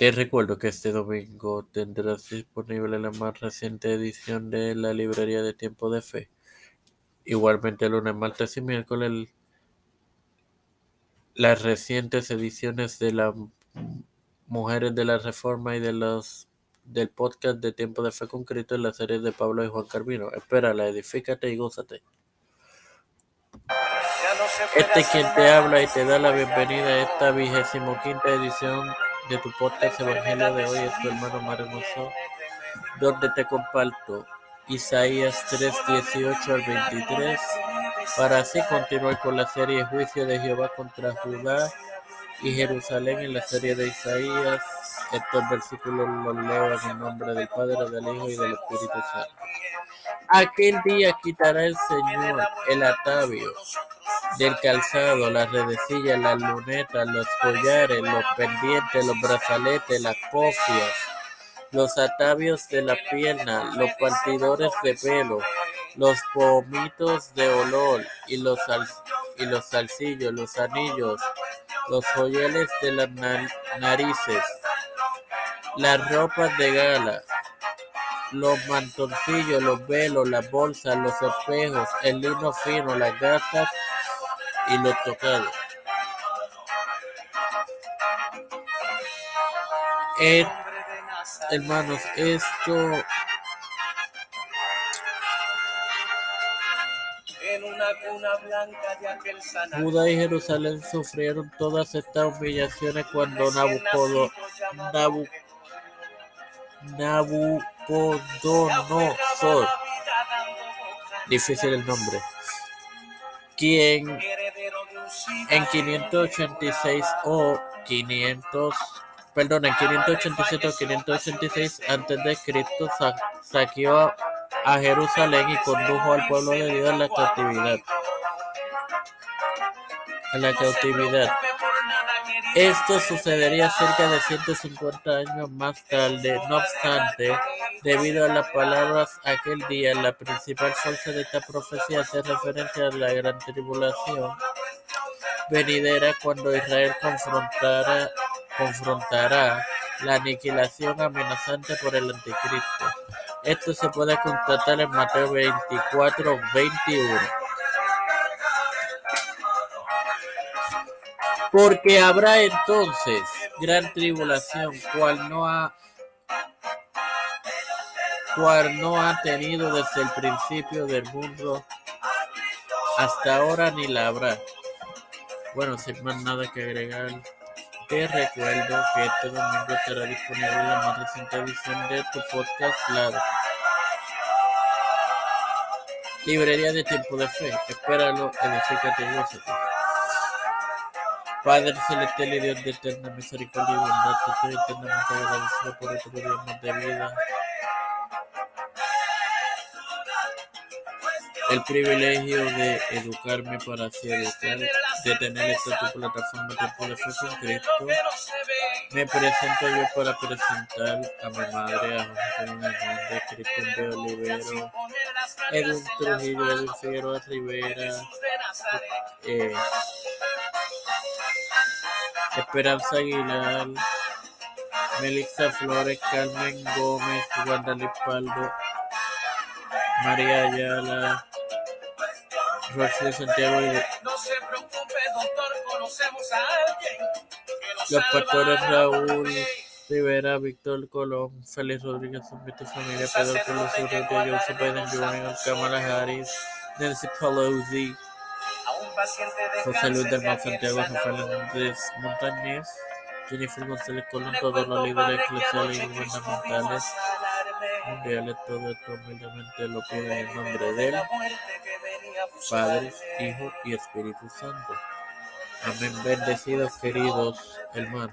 Te recuerdo que este domingo tendrás disponible la más reciente edición de la Librería de Tiempo de Fe. Igualmente lunes, martes y miércoles las recientes ediciones de las Mujeres de la Reforma y de los del podcast de Tiempo de Fe Concreto en la serie de Pablo y Juan Carvino. Espérala, edifícate y gózate. Este es quien te habla y te da la bienvenida a esta vigésimo quinta edición de tu podcast Evangelio de hoy. Es tu hermano Mar Hermoso, donde te comparto Isaías 3, 18 al 23, para así continuar con la serie Juicio de Jehová contra Judá y Jerusalén en la serie de Isaías. Estos versículos los leo en el nombre del Padre, del Hijo y del Espíritu Santo. Aquel día quitará el Señor el atavio del calzado, las redecillas, las lunetas, los collares, los pendientes, los brazaletes, las cofias, los atavios de la pierna, los partidores de pelo, los pomitos de olor y los, y los salsillos, los anillos, los joyeles de las narices, las ropas de gala, los mantoncillos, los velos, las bolsas, los espejos, el lino fino, las gasas y los tocados. Eh, hermanos, esto Judá y Jerusalén sufrieron todas estas humillaciones cuando Nabucodonosor. Nabucodonosor, difícil el nombre, quien en 586 o 500, perdón, en 587 o 586 antes de Cristo saqueó a Jerusalén y condujo al pueblo de Dios a la cautividad. A la cautividad. Esto sucedería cerca de 150 años más tarde. No obstante, debido a las palabras aquel día, la principal fuerza de esta profecía hace referencia a la gran tribulación venidera cuando Israel confrontará, confrontará la aniquilación amenazante por el anticristo. Esto se puede constatar en Mateo 24, 21. Porque habrá entonces gran tribulación, cual no ha cual no ha tenido desde el principio del mundo hasta ahora ni la habrá. Bueno, sin más nada que agregar, te recuerdo que este domingo estará disponible la más reciente edición de tu podcast La Librería de Tiempo de Fe. Espéralo, edifícate y gózate. Padre celestial y Dios de eterna misericordia y bondad, te estoy eternamente agradecido por otro día de vida. El privilegio de educarme para así educar, de tener esta tu plataforma de Fe con Cristo. Me presento yo para presentar a mi madre, a José Hernández, Cristian de Olivero, Edwin Trujillo, Edwin Figueroa Rivera, eh, Esperanza Aguilar, Melissa Flores, Carmen Gómez, Wanda Paldo, María Ayala, Roxy Santiago y los pastores Raúl Rivera, Víctor Colón, Félix Rodríguez, tu Familia, Pedro Carlos Urrutia, Joseph Biden Jr., Kamala Harris, Nancy Pelosi, José Luis del Mar Santiago, Rafael Hernández Montañez, Jennifer González Colón, todos los líderes eclesiales y gubernamentales mundiales, todo esto humildemente lo pido en nombre de él, Padre, Hijo y Espíritu Santo. Amén. Bendecidos, queridos hermanos.